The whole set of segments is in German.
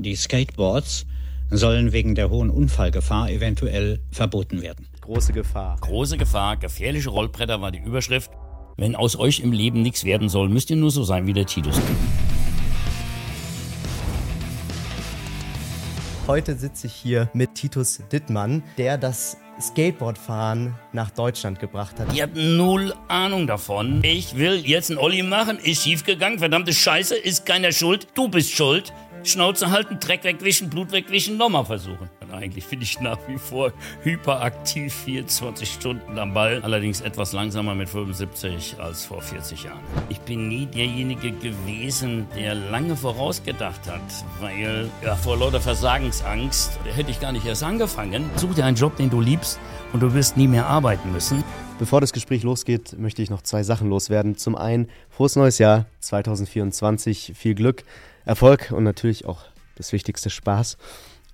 Die Skateboards sollen wegen der hohen Unfallgefahr eventuell verboten werden. Große Gefahr. Große Gefahr, gefährliche Rollbretter war die Überschrift. Wenn aus euch im Leben nichts werden soll, müsst ihr nur so sein wie der Titus. Heute sitze ich hier mit Titus Dittmann, der das Skateboardfahren nach Deutschland gebracht hat. Die hat null Ahnung davon. Ich will jetzt einen Olli machen, ist schiefgegangen, verdammte Scheiße, ist keiner schuld, du bist schuld. Schnauze halten, Dreck wegwischen, Blut wegwischen, nochmal versuchen. Und eigentlich bin ich nach wie vor hyperaktiv, 24 Stunden am Ball. Allerdings etwas langsamer mit 75 als vor 40 Jahren. Ich bin nie derjenige gewesen, der lange vorausgedacht hat, weil ja, vor lauter Versagensangst hätte ich gar nicht erst angefangen. Such dir einen Job, den du liebst und du wirst nie mehr arbeiten müssen. Bevor das Gespräch losgeht, möchte ich noch zwei Sachen loswerden. Zum einen, frohes neues Jahr 2024, viel Glück. Erfolg und natürlich auch das Wichtigste Spaß.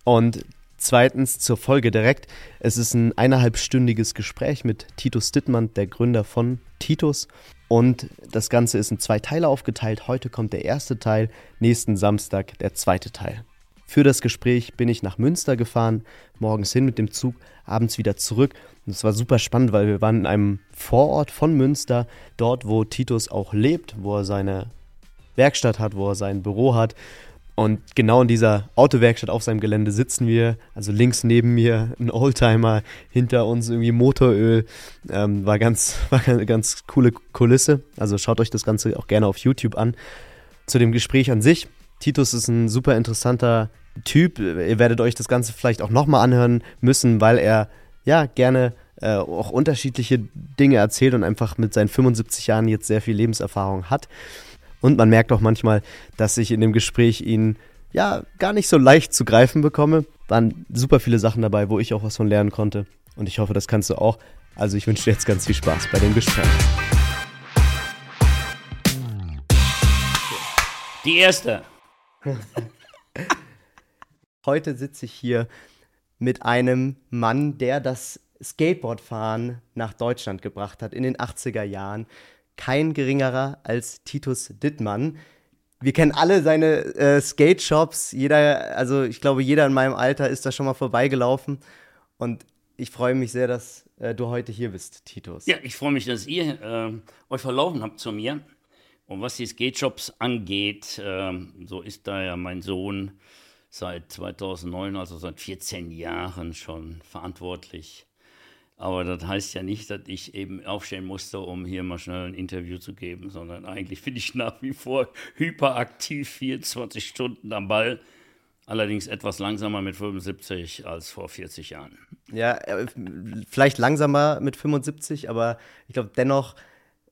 Und zweitens zur Folge direkt. Es ist ein eineinhalbstündiges Gespräch mit Titus Dittmann, der Gründer von Titus. Und das Ganze ist in zwei Teile aufgeteilt. Heute kommt der erste Teil, nächsten Samstag der zweite Teil. Für das Gespräch bin ich nach Münster gefahren, morgens hin mit dem Zug, abends wieder zurück. Und es war super spannend, weil wir waren in einem Vorort von Münster, dort wo Titus auch lebt, wo er seine Werkstatt hat, wo er sein Büro hat. Und genau in dieser Autowerkstatt auf seinem Gelände sitzen wir, also links neben mir ein Oldtimer, hinter uns irgendwie Motoröl. Ähm, war, ganz, war eine ganz coole Kulisse. Also schaut euch das Ganze auch gerne auf YouTube an. Zu dem Gespräch an sich. Titus ist ein super interessanter Typ. Ihr werdet euch das Ganze vielleicht auch nochmal anhören müssen, weil er ja gerne äh, auch unterschiedliche Dinge erzählt und einfach mit seinen 75 Jahren jetzt sehr viel Lebenserfahrung hat. Und man merkt auch manchmal, dass ich in dem Gespräch ihn ja gar nicht so leicht zu greifen bekomme. Waren super viele Sachen dabei, wo ich auch was von lernen konnte. Und ich hoffe, das kannst du auch. Also ich wünsche dir jetzt ganz viel Spaß bei dem Gespräch. Die erste. Heute sitze ich hier mit einem Mann, der das Skateboardfahren nach Deutschland gebracht hat in den 80er Jahren kein geringerer als Titus Dittmann. Wir kennen alle seine äh, Skate-Shops. Jeder, also ich glaube, jeder in meinem Alter ist da schon mal vorbeigelaufen. Und ich freue mich sehr, dass äh, du heute hier bist, Titus. Ja, ich freue mich, dass ihr äh, euch verlaufen habt zu mir. Und was die Skate-Shops angeht, ähm, so ist da ja mein Sohn seit 2009, also seit 14 Jahren schon verantwortlich aber das heißt ja nicht, dass ich eben aufstehen musste, um hier mal schnell ein Interview zu geben, sondern eigentlich bin ich nach wie vor hyperaktiv, 24 Stunden am Ball. Allerdings etwas langsamer mit 75 als vor 40 Jahren. Ja, äh, vielleicht langsamer mit 75, aber ich glaube dennoch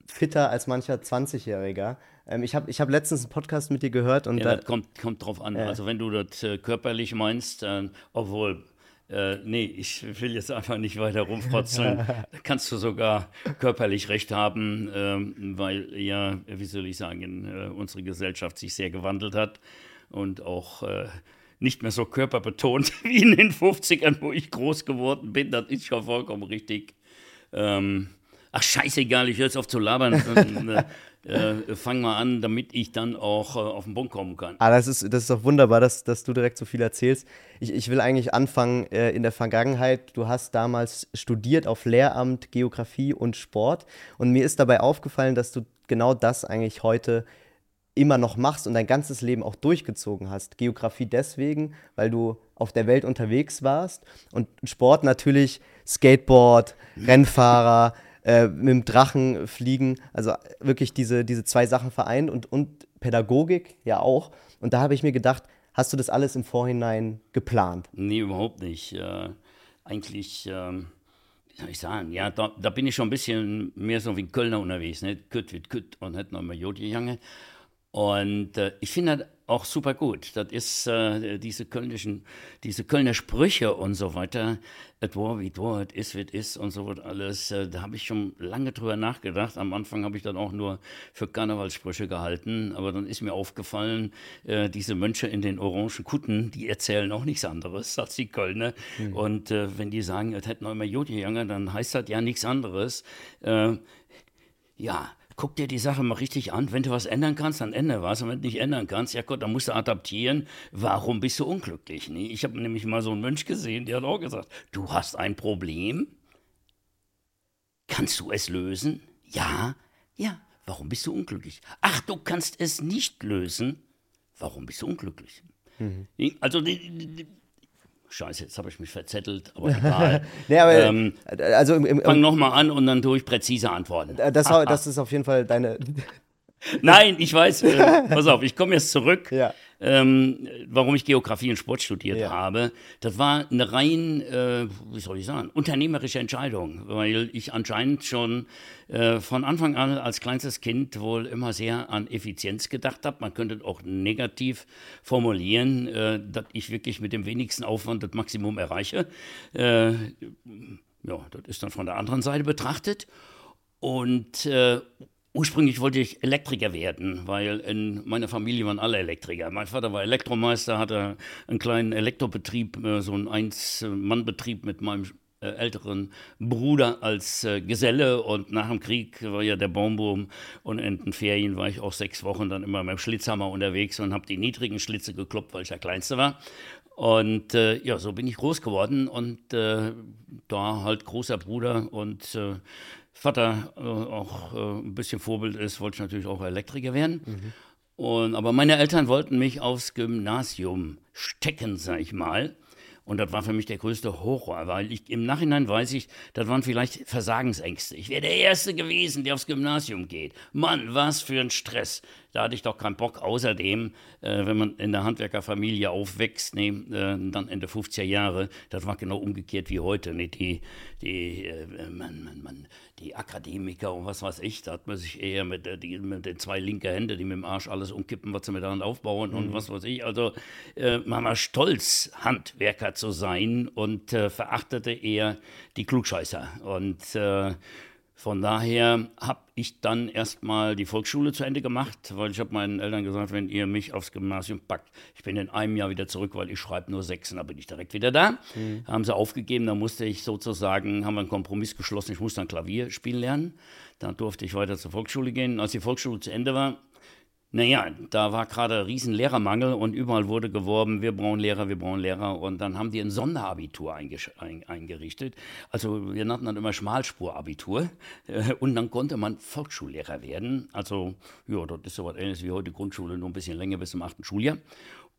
fitter als mancher 20-Jähriger. Ähm, ich habe ich hab letztens einen Podcast mit dir gehört und. Ja, da, das kommt, kommt drauf an. Äh, also, wenn du das äh, körperlich meinst, äh, obwohl äh, nee, ich will jetzt einfach nicht weiter rumfrotzeln. da kannst du sogar körperlich recht haben, ähm, weil ja, wie soll ich sagen, äh, unsere Gesellschaft sich sehr gewandelt hat und auch äh, nicht mehr so körperbetont wie in den 50ern, wo ich groß geworden bin. Das ist schon vollkommen richtig. Ähm, ach, scheißegal, ich höre jetzt auf zu labern. Äh, fang mal an, damit ich dann auch äh, auf den Punkt kommen kann. Ah, das ist, das ist doch wunderbar, dass, dass du direkt so viel erzählst. Ich, ich will eigentlich anfangen äh, in der Vergangenheit. Du hast damals studiert auf Lehramt, Geografie und Sport. Und mir ist dabei aufgefallen, dass du genau das eigentlich heute immer noch machst und dein ganzes Leben auch durchgezogen hast. Geografie deswegen, weil du auf der Welt unterwegs warst und Sport natürlich Skateboard, Rennfahrer, äh, mit dem Drachen fliegen. Also wirklich diese, diese zwei Sachen vereint und, und Pädagogik ja auch. Und da habe ich mir gedacht, hast du das alles im Vorhinein geplant? Nee, überhaupt nicht. Äh, eigentlich, äh, wie soll ich sagen, ja, da, da, bin ich schon ein bisschen mehr so wie ein Kölner unterwegs. Ne? Kütt wird Kütt und nicht nochmal Jodjejange. Und äh, ich finde auch super gut. Das ist äh, diese kölnischen, diese Kölner Sprüche und so weiter. Et war wie war, et is wie is und so wird alles. Äh, da habe ich schon lange drüber nachgedacht. Am Anfang habe ich dann auch nur für Karnevalssprüche gehalten. Aber dann ist mir aufgefallen, äh, diese Mönche in den orangen Kutten, die erzählen auch nichts anderes als die Kölner. Mhm. Und äh, wenn die sagen, es hätten noch immer Jodjejanger, dann heißt das ja nichts anderes. Äh, ja, guck dir die Sache mal richtig an. Wenn du was ändern kannst, dann ändere was. Und wenn du nicht ändern kannst, ja Gott, dann musst du adaptieren. Warum bist du unglücklich? Nee, ich habe nämlich mal so einen Mönch gesehen, der hat auch gesagt, du hast ein Problem. Kannst du es lösen? Ja, ja. Warum bist du unglücklich? Ach, du kannst es nicht lösen. Warum bist du unglücklich? Mhm. Also die, die, Scheiße, jetzt habe ich mich verzettelt, aber egal. nee, aber, ähm, also im, im, fang nochmal an und dann tue ich präzise Antworten. Das, das ist auf jeden Fall deine. Nein, ich weiß, äh, pass auf, ich komme jetzt zurück. Ja ähm, warum ich Geografie und Sport studiert ja. habe. Das war eine rein, äh, wie soll ich sagen, unternehmerische Entscheidung, weil ich anscheinend schon äh, von Anfang an als kleinstes Kind wohl immer sehr an Effizienz gedacht habe. Man könnte auch negativ formulieren, äh, dass ich wirklich mit dem wenigsten Aufwand das Maximum erreiche. Äh, ja, das ist dann von der anderen Seite betrachtet. Und äh, Ursprünglich wollte ich Elektriker werden, weil in meiner Familie waren alle Elektriker. Mein Vater war Elektromeister, hatte einen kleinen Elektrobetrieb, äh, so einen Eins-Mann-Betrieb mit meinem äh, älteren Bruder als äh, Geselle und nach dem Krieg war ja der Baumboom und in den Ferien war ich auch sechs Wochen dann immer mit dem Schlitzhammer unterwegs und habe die niedrigen Schlitze gekloppt, weil ich der Kleinste war. Und äh, ja, so bin ich groß geworden und äh, da halt großer Bruder und äh, Vater äh, auch äh, ein bisschen Vorbild ist, wollte ich natürlich auch Elektriker werden. Mhm. Und, aber meine Eltern wollten mich aufs Gymnasium stecken, sag ich mal. Und das war für mich der größte Horror, weil ich im Nachhinein weiß ich, das waren vielleicht Versagensängste. Ich wäre der Erste gewesen, der aufs Gymnasium geht. Mann, was für ein Stress. Da hatte ich doch keinen Bock. Außerdem, äh, wenn man in der Handwerkerfamilie aufwächst, nee, äh, dann Ende 50er Jahre, das war genau umgekehrt wie heute. Nee, die, die, äh, man, man, man, die Akademiker und was weiß ich, da hat man sich eher mit, äh, die, mit den zwei linken Händen, die mit dem Arsch alles umkippen, was sie mit der Hand aufbauen mhm. und was weiß ich. Also äh, man war stolz, Handwerker zu sein und äh, verachtete eher die Klugscheißer. Und von daher habe ich dann erstmal die Volksschule zu Ende gemacht, weil ich habe meinen Eltern gesagt, wenn ihr mich aufs Gymnasium packt, ich bin in einem Jahr wieder zurück, weil ich schreibe nur sechs und dann bin ich direkt wieder da. Mhm. Haben sie aufgegeben, da musste ich sozusagen, haben wir einen Kompromiss geschlossen, ich musste dann Klavier spielen lernen. Dann durfte ich weiter zur Volksschule gehen. Als die Volksschule zu Ende war, naja, da war gerade riesen Lehrermangel und überall wurde geworben, wir brauchen Lehrer, wir brauchen Lehrer. Und dann haben die ein Sonderabitur eingerichtet. Also wir nannten das immer Schmalspurabitur. Äh, und dann konnte man Volksschullehrer werden. Also ja, das ist so was ähnliches wie heute Grundschule, nur ein bisschen länger bis zum achten Schuljahr.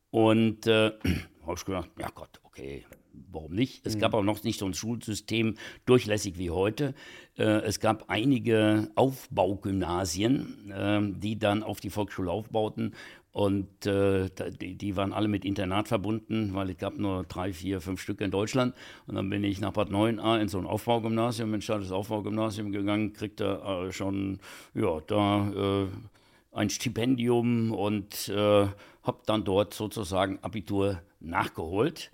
Und äh, habe ich gedacht, ja Gott, okay, warum nicht? Es mhm. gab auch noch nicht so ein Schulsystem durchlässig wie heute. Äh, es gab einige Aufbaugymnasien, äh, die dann auf die Volksschule aufbauten. Und äh, die, waren alle mit Internat verbunden, weil es gab nur drei, vier, fünf Stück in Deutschland. Und dann bin ich nach Bad 9a in so ein Aufbaugymnasium, in Stadtes Aufbaugymnasium gegangen, kriegte äh, schon, ja, da ein Stipendium und habe dann dort sozusagen Abitur nachgeholt.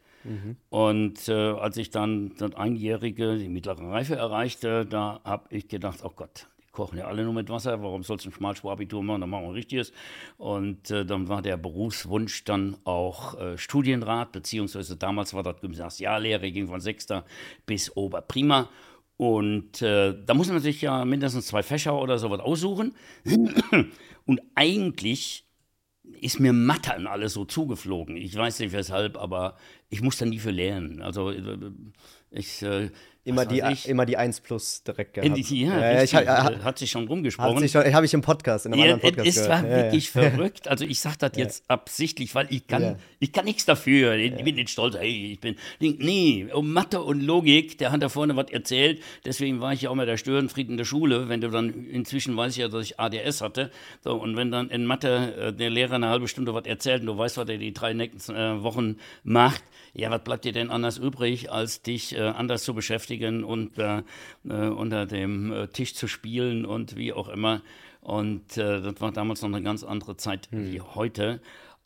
Und äh, als ich dann das Einjährige, die mittlere Reife erreichte, da habe ich gedacht, oh Gott, die kochen ja alle nur mit Wasser, warum sollst du ein Schmalspurabitur machen, dann machen wir ein richtiges. Und äh, dann war der Berufswunsch dann auch äh, Studienrat, beziehungsweise damals war das Gymnasiallehre, ging von Sechster bis Oberprima. Und äh, da muss man sich ja mindestens zwei Fächer oder sowas aussuchen. Und eigentlich ist mir Mathe und alles so zugeflogen. Ich weiß nicht weshalb, aber ich muss da nie für lernen. Also äh, ich, äh, Immer die, ich? immer die 1 plus direkt gehabt. Die, ja, ja, ich, ich, hat sich schon rumgesprochen. Habe ich im Podcast, in einem ja, anderen Podcast Es war ja, wirklich verrückt. Also ich sage das jetzt absichtlich, weil ich kann, ich kann nichts dafür. Ich bin nicht stolz, hey, ich bin, nee, um Mathe und Logik, der hat da vorne was erzählt. Deswegen war ich ja auch mal der Störenfried in der Schule. Wenn du dann, inzwischen weiß ich ja, dass ich ADS hatte. So, und wenn dann in Mathe äh, der Lehrer eine halbe Stunde was erzählt und du weißt, was er die drei nächsten äh, Wochen macht, ja, was bleibt dir denn anders übrig, als dich äh, anders zu beschäftigen und äh, äh, unter dem äh, Tisch zu spielen und wie auch immer. Und äh, das war damals noch eine ganz andere Zeit hm. wie heute.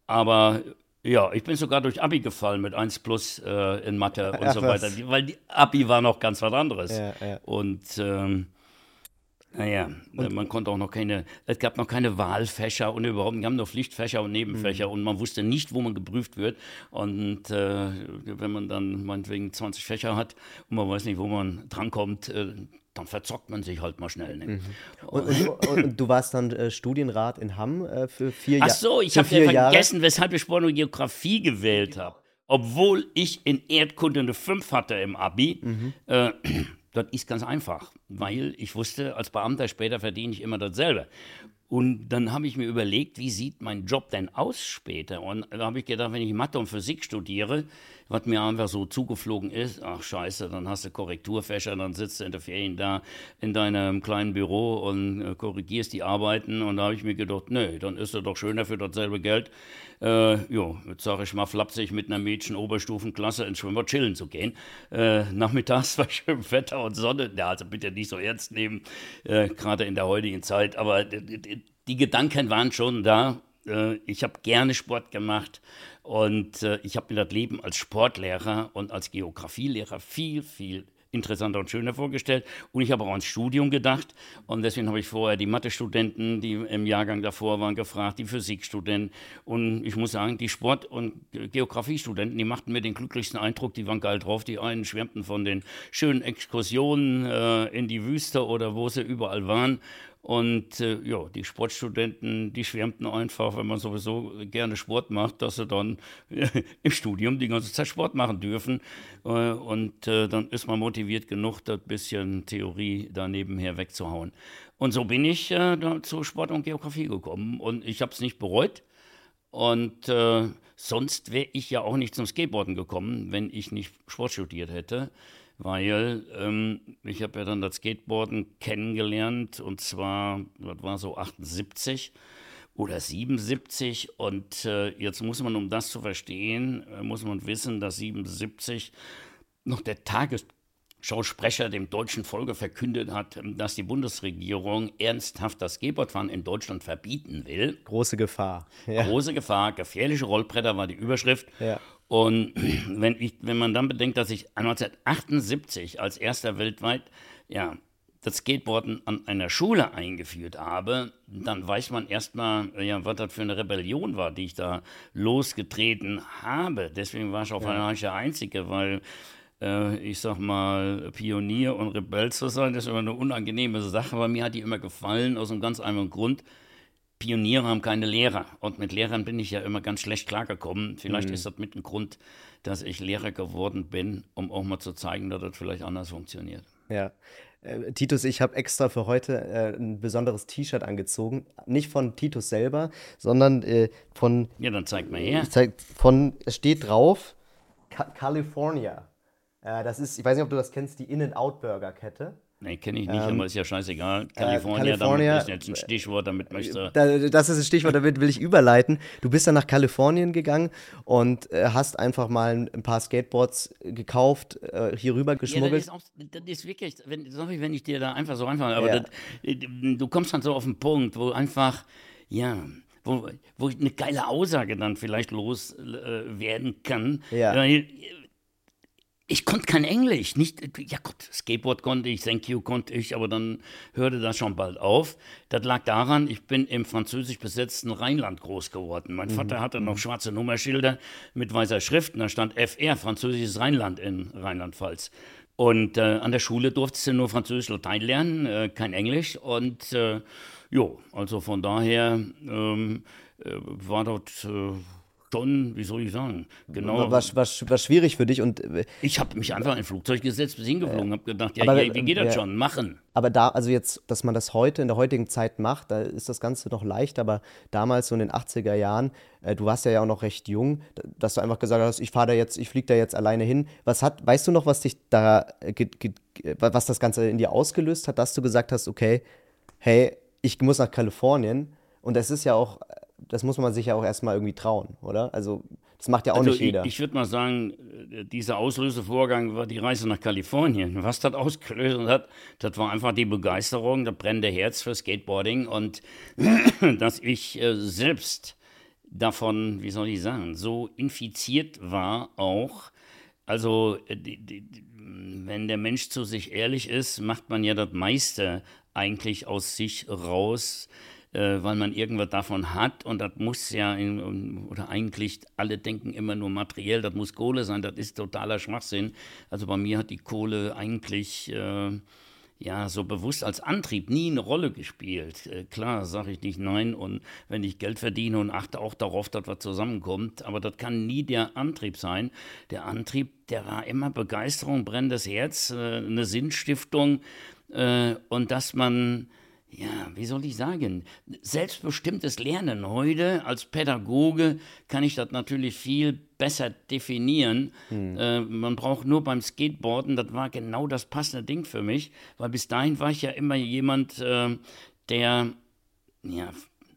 Aber ja, ich bin sogar durch Abi gefallen mit 1 plus äh, in Mathe und Ach, so weiter, was? weil die Abi war noch ganz was anderes. Ja, ja. Und ähm, naja, und man konnte auch noch keine, es gab noch keine Wahlfächer und überhaupt, wir haben nur Pflichtfächer und Nebenfächer mhm. und man wusste nicht, wo man geprüft wird. Und äh, wenn man dann meinetwegen 20 Fächer hat und man weiß nicht, wo man drankommt, äh, dann verzockt man sich halt mal schnell. Ne? Mhm. Und, und, und, du warst dann äh, Studienrat in Hamm äh, für vier Jahre. Ach so, ich habe ja vergessen, Jahre. weshalb ich Sport und Geografie gewählt habe. Obwohl ich in Erdkunde eine 5 hatte im Abi. Mhm. Äh, das ist ganz einfach, weil ich wusste, als Beamter später verdiene ich immer dasselbe. Und dann habe ich mir überlegt, wie sieht mein Job denn aus später? Und da habe ich gedacht, wenn ich Mathe und Physik studiere, was mir einfach so zugeflogen ist, ach scheiße, dann hast du Korrekturfächer, dann sitzt du in der Ferien da in deinem kleinen Büro und äh, korrigierst die Arbeiten. Und da habe ich mir gedacht, nö, dann ist es doch schöner für dasselbe Geld, äh, jo, jetzt sage ich mal flapsig, mit einer Mädchen Oberstufenklasse ins Schwimmbad chillen zu gehen. Äh, nachmittags bei schönem Wetter und Sonne, ja, also bitte nicht so ernst nehmen, äh, gerade in der heutigen Zeit, aber die, Gedanken waren schon da. Äh, ich habe gerne Sport gemacht und äh, ich habe mir das Leben als Sportlehrer und als Geografielehrer viel, viel interessanter und schöner vorgestellt. Und ich habe auch ans Studium gedacht. Und deswegen habe ich vorher die Mathe-Studenten, die im Jahrgang davor waren, gefragt, die Physikstudenten. Und ich muss sagen, die Sport- und Geografiestudenten, die machten mir den glücklichsten Eindruck. Die waren geil drauf. Die einen schwärmten von den schönen Exkursionen äh, in die Wüste oder wo sie überall waren. Und äh, ja, die Sportstudenten, die schwärmten einfach, wenn man sowieso gerne Sport macht, dass sie dann äh, im Studium die ganze Zeit Sport machen dürfen. Äh, und äh, dann ist man motiviert genug, das bisschen Theorie da nebenher wegzuhauen. Und so bin ich äh, zu Sport und Geografie gekommen. Und ich habe es nicht bereut. Und äh, sonst wäre ich ja auch nicht zum Skateboarden gekommen, wenn ich nicht Sport studiert hätte weil ähm, ich habe ja dann das Skateboarden kennengelernt und zwar, das war so 78 oder 77 und äh, jetzt muss man, um das zu verstehen, äh, muss man wissen, dass 77 noch der Tagesschausprecher dem deutschen Volke verkündet hat, dass die Bundesregierung ernsthaft das Skateboardfahren in Deutschland verbieten will. Große Gefahr. Ja. Große Gefahr, gefährliche Rollbretter war die Überschrift. Ja. Und wenn, ich, wenn man dann bedenkt, dass ich 1978 als erster weltweit ja, das Skateboarden an einer Schule eingeführt habe, dann weiß man erstmal, ja, was das für eine Rebellion war, die ich da losgetreten habe. Deswegen war ich auch ja. der Einzige, weil äh, ich sag mal, Pionier und Rebell zu sein, das ist immer eine unangenehme Sache, aber mir hat die immer gefallen, aus einem ganz einfachen Grund. Pioniere haben keine Lehrer. Und mit Lehrern bin ich ja immer ganz schlecht klargekommen. Vielleicht mhm. ist das mit ein Grund, dass ich Lehrer geworden bin, um auch mal zu zeigen, dass das vielleicht anders funktioniert. Ja. Äh, Titus, ich habe extra für heute äh, ein besonderes T-Shirt angezogen. Nicht von Titus selber, sondern äh, von. Ja, dann zeig mal her. Zeig, von, es steht drauf Ka California. Äh, das ist, ich weiß nicht, ob du das kennst, die In-N-Out-Burger-Kette. Nee, kenne ich nicht, ähm, aber ist ja scheißegal. Äh, California ist jetzt ein Stichwort, damit möchte äh, da, Das ist ein Stichwort, damit will ich überleiten. Du bist dann nach Kalifornien gegangen und äh, hast einfach mal ein paar Skateboards gekauft, äh, hier rüber geschmuggelt. Ja, das, ist auch, das ist wirklich, wenn, sorry, wenn ich dir da einfach so anfange, aber ja. das, äh, du kommst dann so auf den Punkt, wo einfach, ja, wo, wo eine geile Aussage dann vielleicht loswerden äh, kann. Ja. Weil, ich konnte kein Englisch. Nicht, ja Gott, Skateboard konnte ich, Thank you konnte ich, aber dann hörte das schon bald auf. Das lag daran, ich bin im französisch besetzten Rheinland groß geworden. Mein mhm. Vater hatte noch schwarze Nummerschilder mit weißer Schrift und da stand FR, französisches Rheinland in Rheinland-Pfalz. Und äh, an der Schule durfte du nur Französisch, Latein lernen, äh, kein Englisch. Und äh, jo, also von daher ähm, äh, war dort äh, schon, wie soll ich sagen, genau. War, war, war schwierig für dich und. Äh, ich habe mich einfach in ein Flugzeug gesetzt, bis hingeflogen, äh, habe gedacht, ja, aber, ja, wie geht das ja, schon? Machen. Aber da, also jetzt, dass man das heute in der heutigen Zeit macht, da ist das Ganze noch leicht, aber damals so in den 80er Jahren, äh, du warst ja auch noch recht jung, dass du einfach gesagt hast, ich fahre da jetzt, ich fliege da jetzt alleine hin. Was hat, weißt du noch, was dich da, äh, was das Ganze in dir ausgelöst hat, dass du gesagt hast, okay, hey, ich muss nach Kalifornien und es ist ja auch das muss man sich ja auch erstmal irgendwie trauen, oder? Also das macht ja auch also nicht jeder. Ich, ich würde mal sagen, äh, dieser Auslösevorgang war die Reise nach Kalifornien. Was das ausgelöst hat, das war einfach die Begeisterung, das brennende Herz für Skateboarding und dass ich äh, selbst davon, wie soll ich sagen, so infiziert war auch. Also äh, die, die, wenn der Mensch zu sich ehrlich ist, macht man ja das meiste eigentlich aus sich raus äh, weil man irgendwas davon hat und das muss ja, in, oder eigentlich alle denken immer nur materiell, das muss Kohle sein, das ist totaler Schwachsinn. Also bei mir hat die Kohle eigentlich, äh, ja, so bewusst als Antrieb nie eine Rolle gespielt. Äh, klar, sage ich nicht nein und wenn ich Geld verdiene und achte auch darauf, dass was zusammenkommt, aber das kann nie der Antrieb sein. Der Antrieb, der war immer Begeisterung, brennendes Herz, äh, eine Sinnstiftung äh, und dass man ja, wie soll ich sagen, selbstbestimmtes Lernen. Heute als Pädagoge kann ich das natürlich viel besser definieren. Hm. Äh, man braucht nur beim Skateboarden, das war genau das passende Ding für mich, weil bis dahin war ich ja immer jemand, äh, der ja,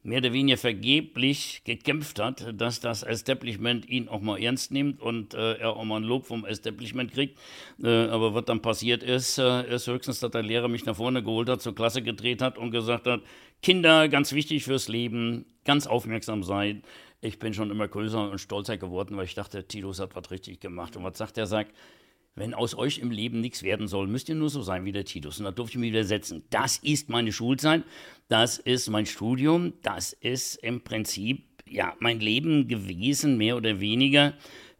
mehr oder weniger vergeblich gekämpft hat, dass das Establishment ihn auch mal ernst nimmt und äh, er auch mal ein Lob vom Establishment kriegt. Äh, aber was dann passiert ist, äh, ist höchstens, dass der Lehrer mich nach vorne geholt hat, zur Klasse gedreht hat und gesagt hat, Kinder, ganz wichtig fürs Leben, ganz aufmerksam sein. Ich bin schon immer größer und stolzer geworden, weil ich dachte, Titus hat was richtig gemacht. Und was sagt er? Sagt, wenn aus euch im Leben nichts werden soll, müsst ihr nur so sein wie der Titus. Und da durfte ich mich widersetzen. Das ist meine Schulzeit, das ist mein Studium, das ist im Prinzip ja mein Leben gewesen, mehr oder weniger,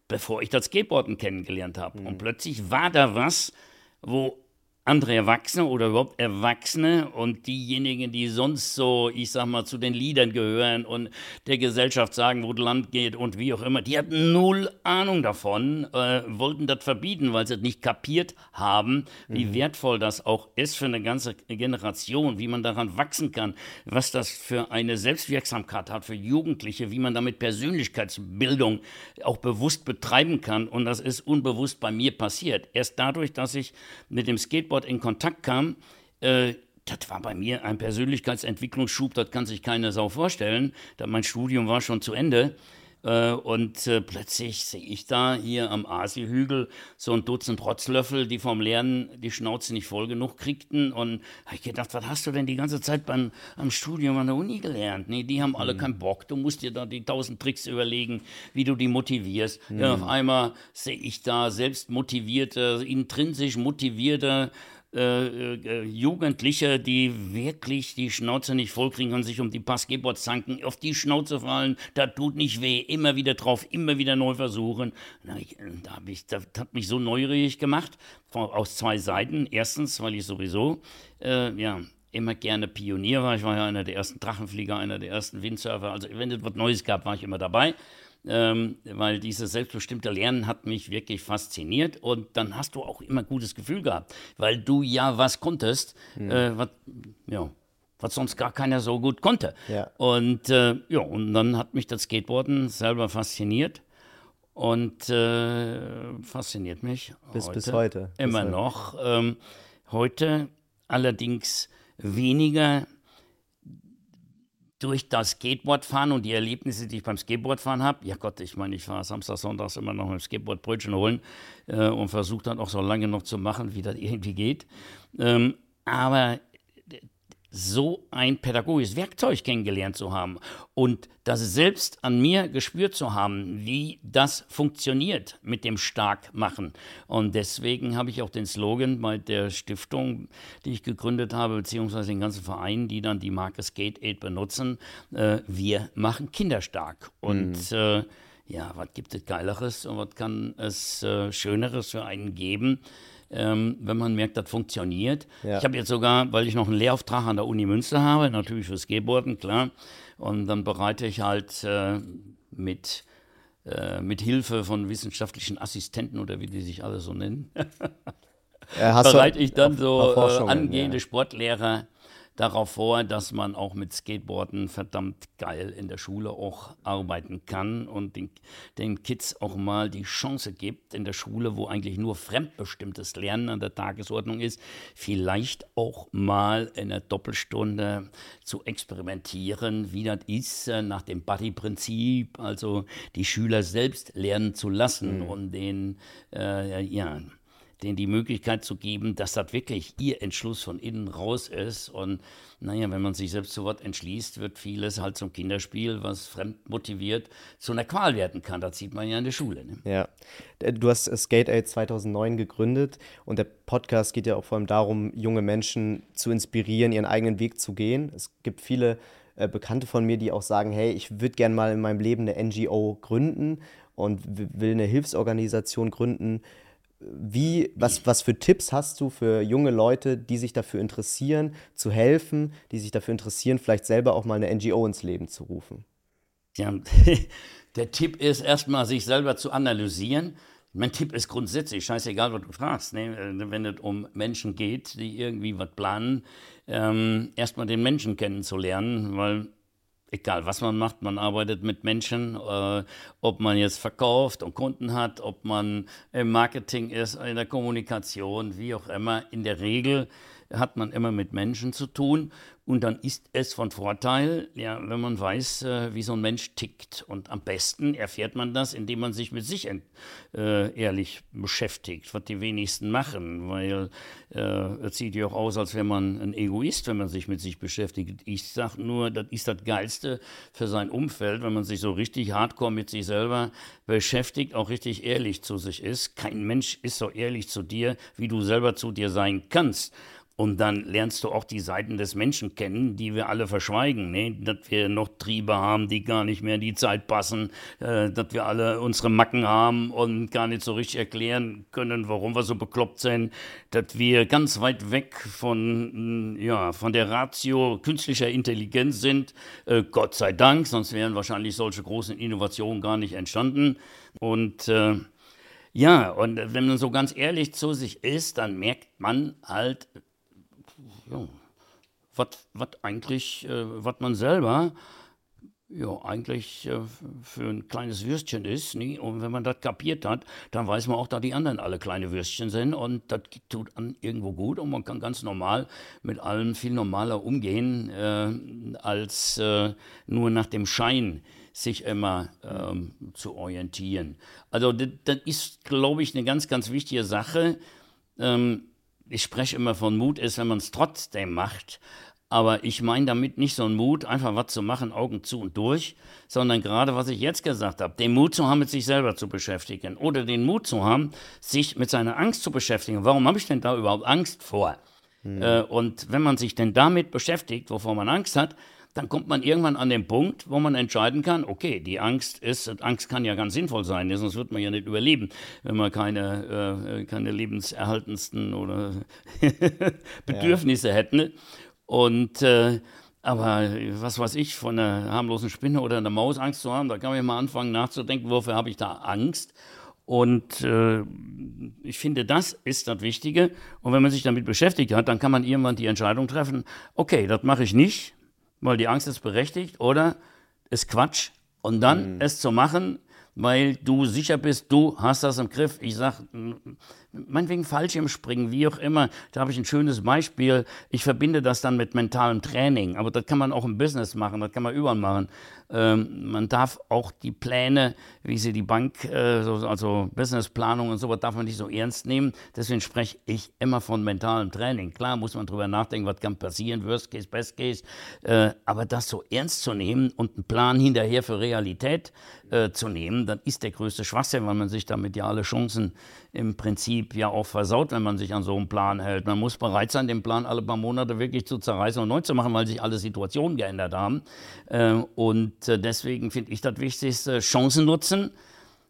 bevor ich das Skateboarden kennengelernt habe. Mhm. Und plötzlich war da was, wo andere Erwachsene oder überhaupt Erwachsene und diejenigen, die sonst so, ich sag mal, zu den Liedern gehören und der Gesellschaft sagen, wo das Land geht und wie auch immer, die hatten null Ahnung davon, äh, wollten das verbieten, weil sie es nicht kapiert haben, wie mhm. wertvoll das auch ist für eine ganze Generation, wie man daran wachsen kann, was das für eine Selbstwirksamkeit hat für Jugendliche, wie man damit Persönlichkeitsbildung auch bewusst betreiben kann. Und das ist unbewusst bei mir passiert. Erst dadurch, dass ich mit dem Skateboard Skateboard in Kontakt kam, äh, das war bei mir ein Persönlichkeitsentwicklungsschub, das kann sich keine Sau vorstellen. Da mein Studium war schon zu Ende. Äh, und äh, plötzlich sehe ich da hier am Asihügel so ein Dutzend Rotzlöffel, die vom Lernen die Schnauze nicht voll genug kriegten. Und habe ich gedacht, was hast du denn die ganze Zeit beim am Studium an der Uni gelernt? Nee, die haben alle mhm. keinen Bock. Du musst dir da die tausend Tricks überlegen, wie du die motivierst. Mhm. Ja, auf einmal sehe ich da selbst motivierte, intrinsisch motivierte äh, äh, Jugendliche, die wirklich die Schnauze nicht vollkriegen und sich um die Skateboards zanken, auf die Schnauze fallen, das tut nicht weh, immer wieder drauf, immer wieder neu versuchen. Na, ich, da hab ich, das hat mich so neugierig gemacht, aus zwei Seiten. Erstens, weil ich sowieso, äh, ja, immer gerne Pionier war. Ich war ja einer der ersten Drachenflieger, einer der ersten Windsurfer. Also wenn es was Neues gab, war ich immer dabei ähm, weil dieses selbstbestimmte Lernen hat mich wirklich fasziniert und dann hast du auch immer gutes Gefühl gehabt, weil du ja was konntest, mhm. äh, was, ja, was sonst gar keiner so gut konnte. Ja. Und äh, ja, und dann hat mich das Skateboarden selber fasziniert und äh, fasziniert mich bis heute, bis heute immer bis noch. Ähm, heute allerdings weniger durch das Skateboardfahren und die Erlebnisse, die ich beim Skateboardfahren habe, ja Gott, ich meine, ich fahre Samstag, Sonntags immer noch mit dem Skateboard Brötchen holen äh, und versuche dann auch so lange noch zu machen, wie das irgendwie geht. Ähm, aber so ein pädagogisches Werkzeug kennengelernt zu haben und das selbst an mir gespürt zu haben, wie das funktioniert mit dem Starkmachen. Und deswegen habe ich auch den Slogan bei der Stiftung, die ich gegründet habe, beziehungsweise den ganzen Vereinen, die dann die Marke Skate Aid benutzen, äh, wir machen Kinder stark. Und mhm. äh, ja, was gibt es Geileres und was kann es äh, Schöneres für einen geben? Ähm, wenn man merkt, das funktioniert. Ja. Ich habe jetzt sogar, weil ich noch einen Lehrauftrag an der Uni Münster habe, natürlich fürs Skateboarden, klar, und dann bereite ich halt äh, mit, äh, mit Hilfe von wissenschaftlichen Assistenten oder wie die sich alle so nennen, bereite ich dann so äh, angehende ja. Sportlehrer darauf vor, dass man auch mit Skateboarden verdammt geil in der Schule auch arbeiten kann und den, den Kids auch mal die Chance gibt, in der Schule, wo eigentlich nur fremdbestimmtes Lernen an der Tagesordnung ist, vielleicht auch mal in einer Doppelstunde zu experimentieren, wie das ist, äh, nach dem Buddy-Prinzip, also die Schüler selbst lernen zu lassen mhm. und den, äh, ja, denen die Möglichkeit zu geben, dass das wirklich ihr Entschluss von innen raus ist. Und naja, wenn man sich selbst zu Wort entschließt, wird vieles halt zum Kinderspiel, was fremd motiviert, zu einer Qual werden kann. Das sieht man ja in der Schule. Ne? Ja, du hast Skate Aid 2009 gegründet und der Podcast geht ja auch vor allem darum, junge Menschen zu inspirieren, ihren eigenen Weg zu gehen. Es gibt viele äh, Bekannte von mir, die auch sagen, hey, ich würde gerne mal in meinem Leben eine NGO gründen und will eine Hilfsorganisation gründen wie, was, was für Tipps hast du für junge Leute, die sich dafür interessieren, zu helfen, die sich dafür interessieren, vielleicht selber auch mal eine NGO ins Leben zu rufen? Ja, der Tipp ist erstmal, sich selber zu analysieren. Mein Tipp ist grundsätzlich, scheißegal, was du fragst, ne? wenn es um Menschen geht, die irgendwie was planen, ähm, erstmal den Menschen kennenzulernen, weil egal was man macht, man arbeitet mit Menschen, äh, ob man jetzt verkauft und Kunden hat, ob man im Marketing ist, in der Kommunikation, wie auch immer. In der Regel hat man immer mit Menschen zu tun und dann ist es von Vorteil, ja, wenn man weiß, äh, wie so ein Mensch tickt. Und am besten erfährt man das, indem man sich mit sich äh, ehrlich beschäftigt, was die wenigsten machen, weil äh, es sieht ja auch aus, als wäre man ein Egoist, wenn man sich mit sich beschäftigt. Ich sage nur, das ist das Geilste für sein Umfeld, wenn man sich so richtig hardcore mit sich selber beschäftigt, auch richtig ehrlich zu sich ist. Kein Mensch ist so ehrlich zu dir, wie du selber zu dir sein kannst. Und dann lernst du auch die Seiten des Menschen kennen, die wir alle verschweigen. Ne? Dass wir noch Triebe haben, die gar nicht mehr in die Zeit passen, äh, dass wir alle unsere Macken haben und gar nicht so richtig erklären können, warum wir so bekloppt sind, dass wir ganz weit weg von, mm, ja, von der Ratio künstlicher Intelligenz sind. Äh, Gott sei Dank, sonst wären wahrscheinlich solche großen Innovationen gar nicht entstanden. Und äh, ja, und wenn man so ganz ehrlich zu sich ist, dann merkt man halt, ja, was eigentlich, äh, was man selber ja, eigentlich äh, für ein kleines Würstchen ist. Nie? Und wenn man das kapiert hat, dann weiß man auch, dass die anderen alle kleine Würstchen sind. Und das tut an irgendwo gut. Und man kann ganz normal mit allem viel normaler umgehen, äh, als äh, nur nach dem Schein sich immer ähm, zu orientieren. Also das, ist, glaube ich, eine ganz, ganz wichtige Sache. Ähm, ich spreche immer von Mut ist, wenn man es trotzdem macht. Aber ich meine damit nicht so einen Mut, einfach was zu machen, Augen zu und durch, sondern gerade, was ich jetzt gesagt habe, den Mut zu haben, mit sich selber zu beschäftigen oder den Mut zu haben, sich mit seiner Angst zu beschäftigen. Warum habe ich denn da überhaupt Angst vor? Mhm. Äh, und wenn man sich denn damit beschäftigt, wovor man Angst hat, dann kommt man irgendwann an den Punkt, wo man entscheiden kann, okay, die Angst ist, Angst kann ja ganz sinnvoll sein, sonst wird man ja nicht überleben, wenn man keine, äh, keine lebenserhaltendsten oder Bedürfnisse ja. hätte. Und äh, aber was weiß ich, von einer harmlosen Spinne oder einer Maus Angst zu haben, da kann man ja mal anfangen nachzudenken, wofür habe ich da Angst? Und äh, ich finde, das ist das Wichtige. Und wenn man sich damit beschäftigt hat, dann kann man irgendwann die Entscheidung treffen, okay, das mache ich nicht, weil die Angst ist berechtigt oder ist Quatsch. Und dann mhm. es zu machen, weil du sicher bist, du hast das im Griff. Ich sage, meinetwegen Fallschirmspringen, wie auch immer. Da habe ich ein schönes Beispiel. Ich verbinde das dann mit mentalem Training. Aber das kann man auch im Business machen, das kann man überall machen. Ähm, man darf auch die Pläne, wie sie die Bank, äh, so, also Businessplanung und sowas, darf man nicht so ernst nehmen. Deswegen spreche ich immer von mentalem Training. Klar muss man drüber nachdenken, was kann passieren, Worst Case, Best Case. Äh, aber das so ernst zu nehmen und einen Plan hinterher für Realität äh, zu nehmen, dann ist der größte Schwachsinn, weil man sich damit ja alle Chancen im Prinzip ja auch versaut, wenn man sich an so einen Plan hält. Man muss bereit sein, den Plan alle paar Monate wirklich zu zerreißen und neu zu machen, weil sich alle Situationen geändert haben. Äh, und äh, deswegen finde ich das Wichtigste, Chancen nutzen.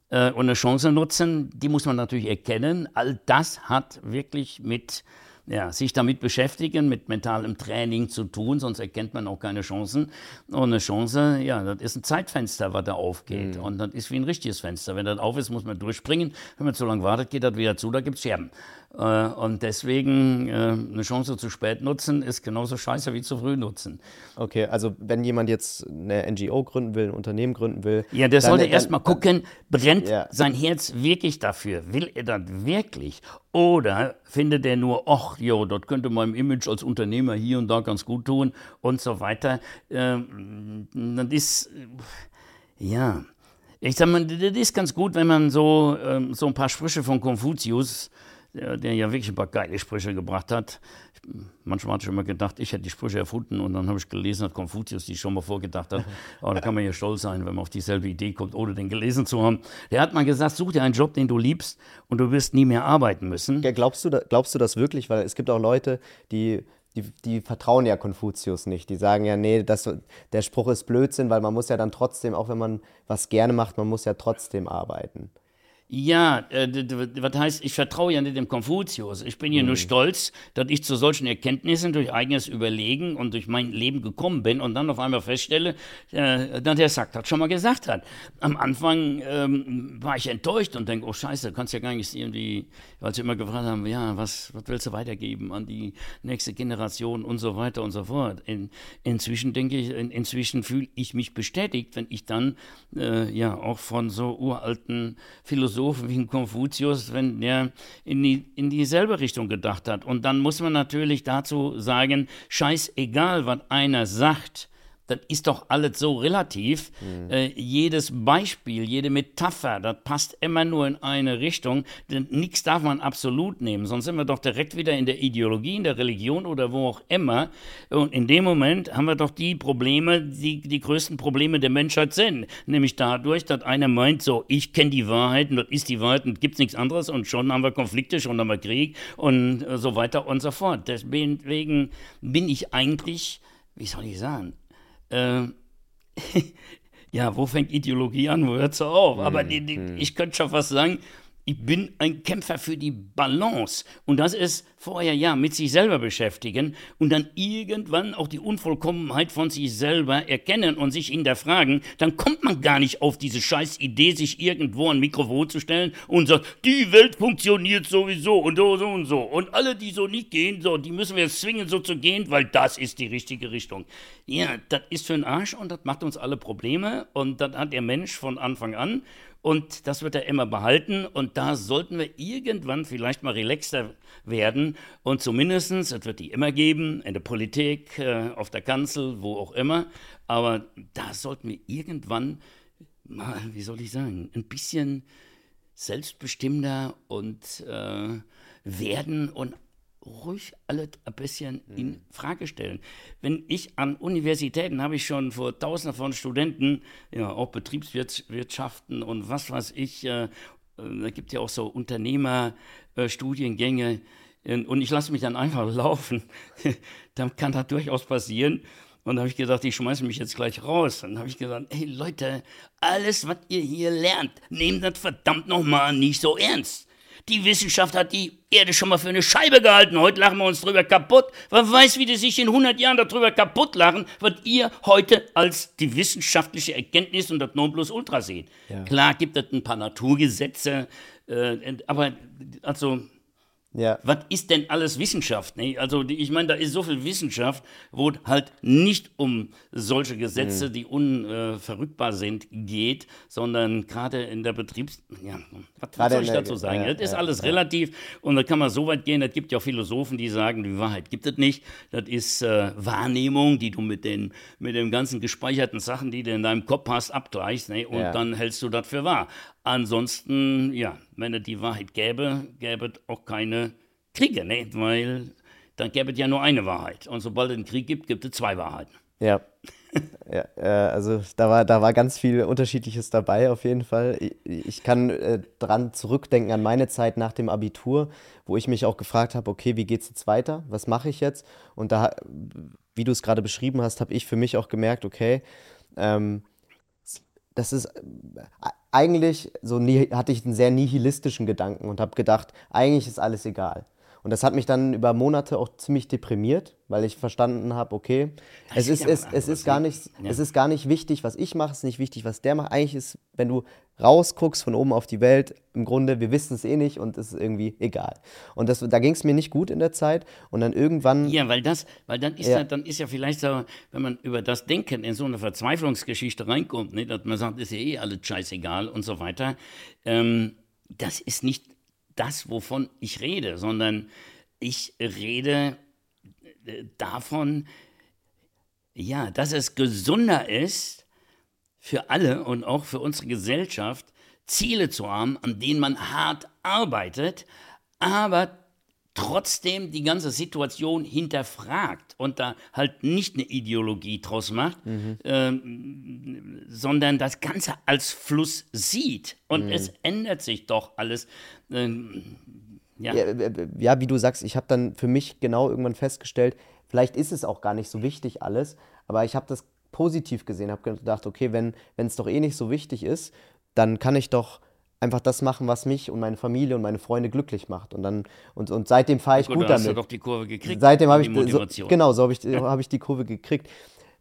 Äh, und eine Chance nutzen, die muss man natürlich erkennen. All das hat wirklich mit ja, sich damit beschäftigen, mit mentalem Training zu tun, sonst erkennt man auch keine Chancen. Und eine Chance, ja, das ist ein Zeitfenster, was da aufgeht. Mhm. Und das ist wie ein richtiges Fenster. Wenn das auf ist, muss man durchspringen. Wenn man zu lange wartet, geht das wieder zu, da gibt es Scherben. Äh, und deswegen äh, eine Chance zu spät nutzen, ist genauso scheiße wie zu früh nutzen. Okay, also wenn jemand jetzt eine NGO gründen will, ein Unternehmen gründen will. Ja, der sollte erstmal gucken, brennt ja. sein Herz wirklich dafür? Will er das wirklich? Oder findet er nur, ach, jo, das könnte meinem Image als Unternehmer hier und da ganz gut tun und so weiter. Ähm, das ist, ja, ich sag mal, das ist ganz gut, wenn man so, ähm, so ein paar Sprüche von Konfuzius der, der ja wirklich ein paar geile Sprüche gebracht hat. Manchmal hatte ich immer gedacht, ich hätte die Sprüche erfunden und dann habe ich gelesen, dass Konfuzius die schon mal vorgedacht hat. Aber da kann man ja stolz sein, wenn man auf dieselbe Idee kommt, ohne den gelesen zu haben. Der hat mal gesagt, such dir einen Job, den du liebst und du wirst nie mehr arbeiten müssen. Ja, glaubst, du glaubst du das wirklich? Weil es gibt auch Leute, die die, die, vertrauen ja Konfuzius nicht. Die sagen ja, nee, das, der Spruch ist Blödsinn, weil man muss ja dann trotzdem, auch wenn man was gerne macht, man muss ja trotzdem arbeiten. Ja, äh, was heißt, ich vertraue ja nicht dem Konfuzius. Ich bin ja mhm. nur stolz, dass ich zu solchen Erkenntnissen durch eigenes Überlegen und durch mein Leben gekommen bin und dann auf einmal feststelle, äh, dass der Sack das schon mal gesagt hat. Am Anfang ähm, war ich enttäuscht und denke, oh Scheiße, kannst ja gar nicht irgendwie, weil sie immer gefragt haben, ja, was, was willst du weitergeben an die nächste Generation und so weiter und so fort. In, inzwischen denke ich, in, inzwischen fühle ich mich bestätigt, wenn ich dann äh, ja auch von so uralten Philosophen Philosophen wie ein Konfuzius, wenn der in, die, in dieselbe Richtung gedacht hat. Und dann muss man natürlich dazu sagen, scheißegal, was einer sagt, das ist doch alles so relativ. Mhm. Äh, jedes Beispiel, jede Metapher, das passt immer nur in eine Richtung. Denn nichts darf man absolut nehmen, sonst sind wir doch direkt wieder in der Ideologie, in der Religion oder wo auch immer. Und in dem Moment haben wir doch die Probleme, die die größten Probleme der Menschheit sind. Nämlich dadurch, dass einer meint, so, ich kenne die Wahrheit und das ist die Wahrheit und gibt nichts anderes und schon haben wir Konflikte, schon haben wir Krieg und äh, so weiter und so fort. Deswegen bin ich eigentlich, wie soll ich sagen, äh, ja, wo fängt Ideologie an, wo hört sie auf? Aber die, die, hm. ich könnte schon fast sagen, ich bin ein Kämpfer für die Balance. Und das ist vorher ja mit sich selber beschäftigen und dann irgendwann auch die Unvollkommenheit von sich selber erkennen und sich hinterfragen. Dann kommt man gar nicht auf diese scheiß Idee, sich irgendwo ein Mikrofon zu stellen und sagt, die Welt funktioniert sowieso und so, so und so. Und alle, die so nicht gehen, so, die müssen wir jetzt zwingen, so zu gehen, weil das ist die richtige Richtung. Ja, das ist für den Arsch und das macht uns alle Probleme und das hat der Mensch von Anfang an. Und das wird er immer behalten. Und da sollten wir irgendwann vielleicht mal relaxter werden. Und zumindest, es wird die immer geben, in der Politik, äh, auf der Kanzel, wo auch immer. Aber da sollten wir irgendwann mal, wie soll ich sagen, ein bisschen selbstbestimmter und äh, werden und ruhig alles ein bisschen mhm. in Frage stellen. Wenn ich an Universitäten habe ich schon vor Tausenden von Studenten, ja auch Betriebswirtschaften und was weiß ich, äh, äh da gibt ja auch so Unternehmerstudiengänge äh, und ich lasse mich dann einfach laufen. dann kann das durchaus passieren. Und da habe ich gesagt, ich schmeiße mich jetzt gleich raus. Und dann habe ich gesagt, hey Leute, alles, was ihr hier lernt, nehmt das verdammt nochmal nicht so ernst. Die Wissenschaft hat die Erde schon mal für eine Scheibe gehalten. Heute lachen wir uns drüber kaputt. Wer weiß, wie die sich in 100 Jahren darüber kaputt lachen, was ihr heute als die wissenschaftliche Erkenntnis und das Nonplusultra seht. Ja. Klar gibt es ein paar Naturgesetze, äh, aber also ja. Was ist denn alles Wissenschaft? Ne? Also ich meine, da ist so viel Wissenschaft, wo halt nicht um solche Gesetze, mhm. die unverrückbar äh, sind, geht, sondern gerade in der Betriebs... Ja, was, soll ich dazu sagen? Ja, das ist ja, alles relativ und da kann man so weit gehen, es gibt ja auch Philosophen, die sagen, die Wahrheit gibt es nicht. Das ist äh, Wahrnehmung, die du mit den, mit den ganzen gespeicherten Sachen, die du in deinem Kopf hast, abgleichst ne? und dann hältst du das für wahr. Ansonsten, ja, wenn es die Wahrheit gäbe, gäbe es auch keine Kriege, ne? weil dann gäbe es ja nur eine Wahrheit. Und sobald es einen Krieg gibt, gibt es zwei Wahrheiten. Ja. ja, äh, also da war, da war ganz viel Unterschiedliches dabei auf jeden Fall. Ich, ich kann äh, dran zurückdenken an meine Zeit nach dem Abitur, wo ich mich auch gefragt habe, okay, wie geht es jetzt weiter? Was mache ich jetzt? Und da, wie du es gerade beschrieben hast, habe ich für mich auch gemerkt, okay, ähm, das ist äh, eigentlich, so hatte ich einen sehr nihilistischen Gedanken und habe gedacht, eigentlich ist alles egal. Und das hat mich dann über Monate auch ziemlich deprimiert, weil ich verstanden habe, okay, es ist, es, es, ist gar nicht, ja. es ist gar nicht wichtig, was ich mache, es ist nicht wichtig, was der macht. Eigentlich ist, wenn du rausguckst von oben auf die Welt, im Grunde, wir wissen es eh nicht und es ist irgendwie egal. Und das, da ging es mir nicht gut in der Zeit und dann irgendwann... Ja, weil das, weil dann ist ja, dann ist ja vielleicht so, wenn man über das Denken in so eine Verzweiflungsgeschichte reinkommt, ne, dass man sagt, ist ja eh alles scheißegal und so weiter, ähm, das ist nicht das, wovon ich rede, sondern ich rede äh, davon, ja, dass es gesunder ist für alle und auch für unsere Gesellschaft, Ziele zu haben, an denen man hart arbeitet, aber trotzdem die ganze Situation hinterfragt und da halt nicht eine Ideologie draus macht, mhm. ähm, sondern das Ganze als Fluss sieht. Und mhm. es ändert sich doch alles. Ähm, ja. Ja, ja. wie du sagst, ich habe dann für mich genau irgendwann festgestellt, vielleicht ist es auch gar nicht so wichtig alles, aber ich habe das positiv gesehen, habe gedacht, okay, wenn es doch eh nicht so wichtig ist, dann kann ich doch einfach das machen, was mich und meine Familie und meine Freunde glücklich macht. Und dann und, und seitdem fahre ich gut, gut damit. Hast du doch die Kurve gekriegt. Seitdem habe ich so, genau so habe ich, hab ich die Kurve gekriegt.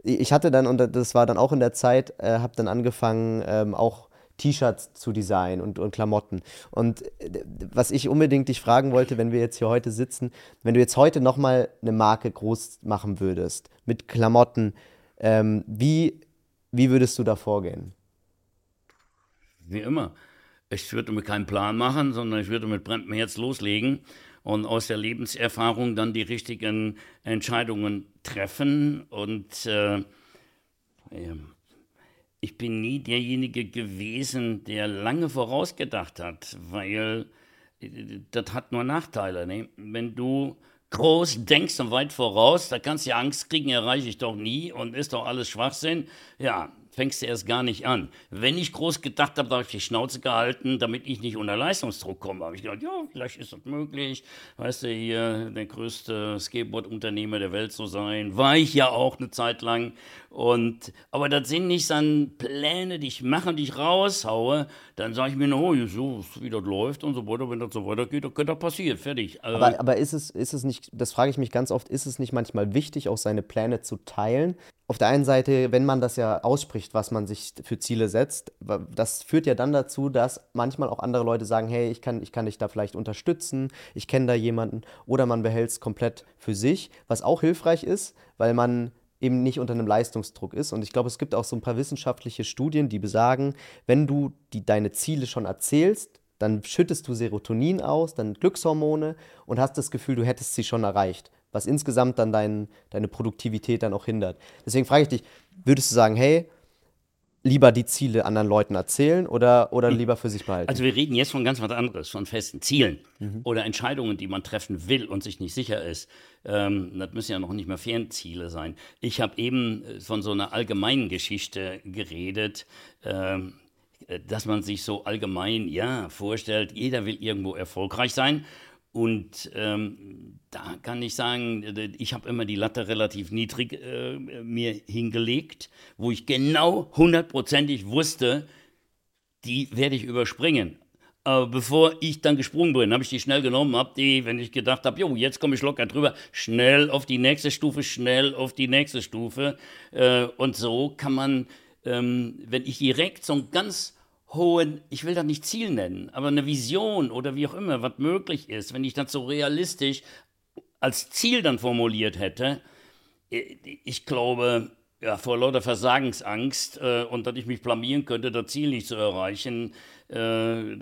Ich hatte dann und das war dann auch in der Zeit, äh, habe dann angefangen ähm, auch T-Shirts zu designen und, und Klamotten. Und äh, was ich unbedingt dich fragen wollte, wenn wir jetzt hier heute sitzen, wenn du jetzt heute nochmal eine Marke groß machen würdest mit Klamotten, ähm, wie, wie würdest du da vorgehen? Wie immer. Ich würde mir keinen Plan machen, sondern ich würde mit brennendem Herz loslegen und aus der Lebenserfahrung dann die richtigen Entscheidungen treffen. Und äh, ich bin nie derjenige gewesen, der lange vorausgedacht hat, weil äh, das hat nur Nachteile. Ne? Wenn du groß denkst und weit voraus, da kannst du ja Angst kriegen, erreiche ich doch nie und ist doch alles Schwachsinn. Ja, fängst du erst gar nicht an. Wenn ich groß gedacht habe, da habe ich die Schnauze gehalten, damit ich nicht unter Leistungsdruck komme. Habe ich gedacht, ja, vielleicht ist das möglich. Weißt du, hier der größte Skateboard-Unternehmer der Welt zu sein. War ich ja auch eine Zeit lang. Und, aber das sind nicht dann Pläne, die ich mache, die ich raushaue. Dann sage ich mir, oh, so wie das läuft und so weiter. Wenn das so weitergeht, dann könnte das passieren. Fertig. Aber, äh, aber ist, es, ist es nicht, das frage ich mich ganz oft, ist es nicht manchmal wichtig, auch seine Pläne zu teilen? Auf der einen Seite, wenn man das ja ausspricht, was man sich für Ziele setzt, das führt ja dann dazu, dass manchmal auch andere Leute sagen, hey, ich kann, ich kann dich da vielleicht unterstützen, ich kenne da jemanden. Oder man behält es komplett für sich, was auch hilfreich ist, weil man eben nicht unter einem Leistungsdruck ist. Und ich glaube, es gibt auch so ein paar wissenschaftliche Studien, die besagen, wenn du die, deine Ziele schon erzählst, dann schüttest du Serotonin aus, dann Glückshormone und hast das Gefühl, du hättest sie schon erreicht, was insgesamt dann dein, deine Produktivität dann auch hindert. Deswegen frage ich dich, würdest du sagen, hey, lieber die Ziele anderen Leuten erzählen oder, oder hm. lieber für sich behalten? Also wir reden jetzt von ganz was anderes, von festen Zielen mhm. oder Entscheidungen, die man treffen will und sich nicht sicher ist. Ähm, das müssen ja noch nicht mehr Fernziele sein. Ich habe eben äh, von so einer allgemeinen Geschichte geredet. Ähm, dass man sich so allgemein ja vorstellt, jeder will irgendwo erfolgreich sein und ähm, da kann ich sagen, ich habe immer die Latte relativ niedrig äh, mir hingelegt, wo ich genau hundertprozentig wusste, die werde ich überspringen. Aber bevor ich dann gesprungen bin, habe ich die schnell genommen, habe die, wenn ich gedacht habe, jo, jetzt komme ich locker drüber, schnell auf die nächste Stufe, schnell auf die nächste Stufe. Äh, und so kann man, ähm, wenn ich direkt so ein ganz hohen, ich will das nicht Ziel nennen, aber eine Vision oder wie auch immer, was möglich ist, wenn ich das so realistisch als Ziel dann formuliert hätte, ich glaube, ja, vor lauter Versagensangst äh, und dass ich mich blamieren könnte, das Ziel nicht zu erreichen, äh,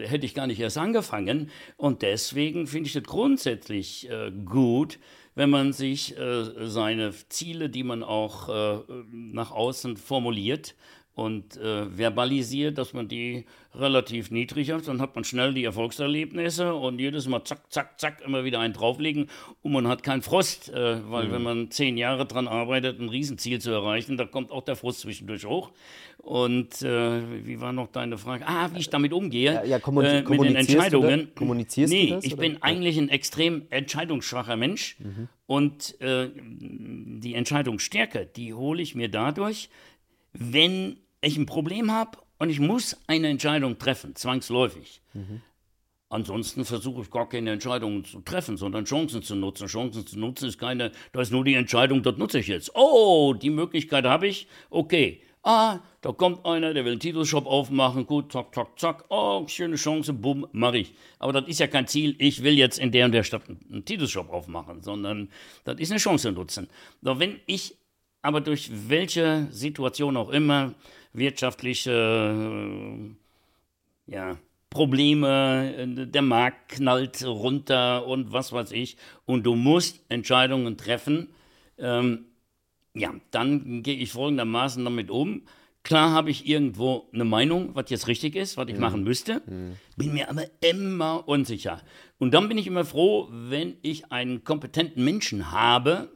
hätte ich gar nicht erst angefangen. Und deswegen finde ich es grundsätzlich äh, gut, wenn man sich äh, seine Ziele, die man auch äh, nach außen formuliert, und äh, verbalisiert, dass man die relativ niedrig hat. Dann hat man schnell die Erfolgserlebnisse und jedes Mal zack, zack, zack immer wieder einen drauflegen und man hat keinen Frust, äh, weil mhm. wenn man zehn Jahre daran arbeitet, ein Riesenziel zu erreichen, da kommt auch der Frust zwischendurch hoch. Und äh, wie war noch deine Frage? Ah, wie ich damit umgehe ja, ja, äh, mit den Entscheidungen. Du, kommunizierst nee, du das? ich oder? bin eigentlich ein extrem entscheidungsschwacher Mensch mhm. und äh, die Entscheidungsstärke, die hole ich mir dadurch, wenn ich ein Problem habe und ich muss eine Entscheidung treffen, zwangsläufig. Mhm. Ansonsten versuche ich gar keine Entscheidungen zu treffen, sondern Chancen zu nutzen. Chancen zu nutzen ist keine, da ist nur die Entscheidung, das nutze ich jetzt. Oh, die Möglichkeit habe ich. Okay. Ah, da kommt einer, der will einen Titelshop aufmachen. Gut, zack, zack, zack. Oh, schöne Chance, bumm, mache ich. Aber das ist ja kein Ziel, ich will jetzt in der und der Stadt einen Titelshop aufmachen, sondern das ist eine Chance nutzen. So, wenn ich aber durch welche Situation auch immer wirtschaftliche äh, ja, Probleme, der Markt knallt runter und was weiß ich, und du musst Entscheidungen treffen, ähm, ja, dann gehe ich folgendermaßen damit um. Klar habe ich irgendwo eine Meinung, was jetzt richtig ist, was ich mhm. machen müsste, mhm. bin mir aber immer unsicher. Und dann bin ich immer froh, wenn ich einen kompetenten Menschen habe,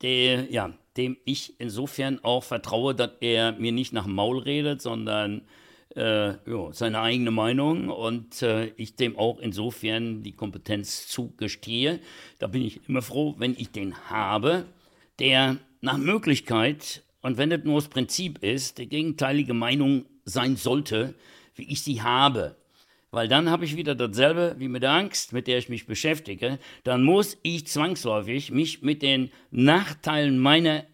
der, ja, dem ich insofern auch vertraue, dass er mir nicht nach dem Maul redet, sondern äh, ja, seine eigene Meinung und äh, ich dem auch insofern die Kompetenz zugestehe. Da bin ich immer froh, wenn ich den habe, der nach Möglichkeit, und wenn das nur das Prinzip ist, der gegenteilige Meinung sein sollte, wie ich sie habe. Weil dann habe ich wieder dasselbe wie mit der Angst, mit der ich mich beschäftige. Dann muss ich zwangsläufig mich mit den Nachteilen meiner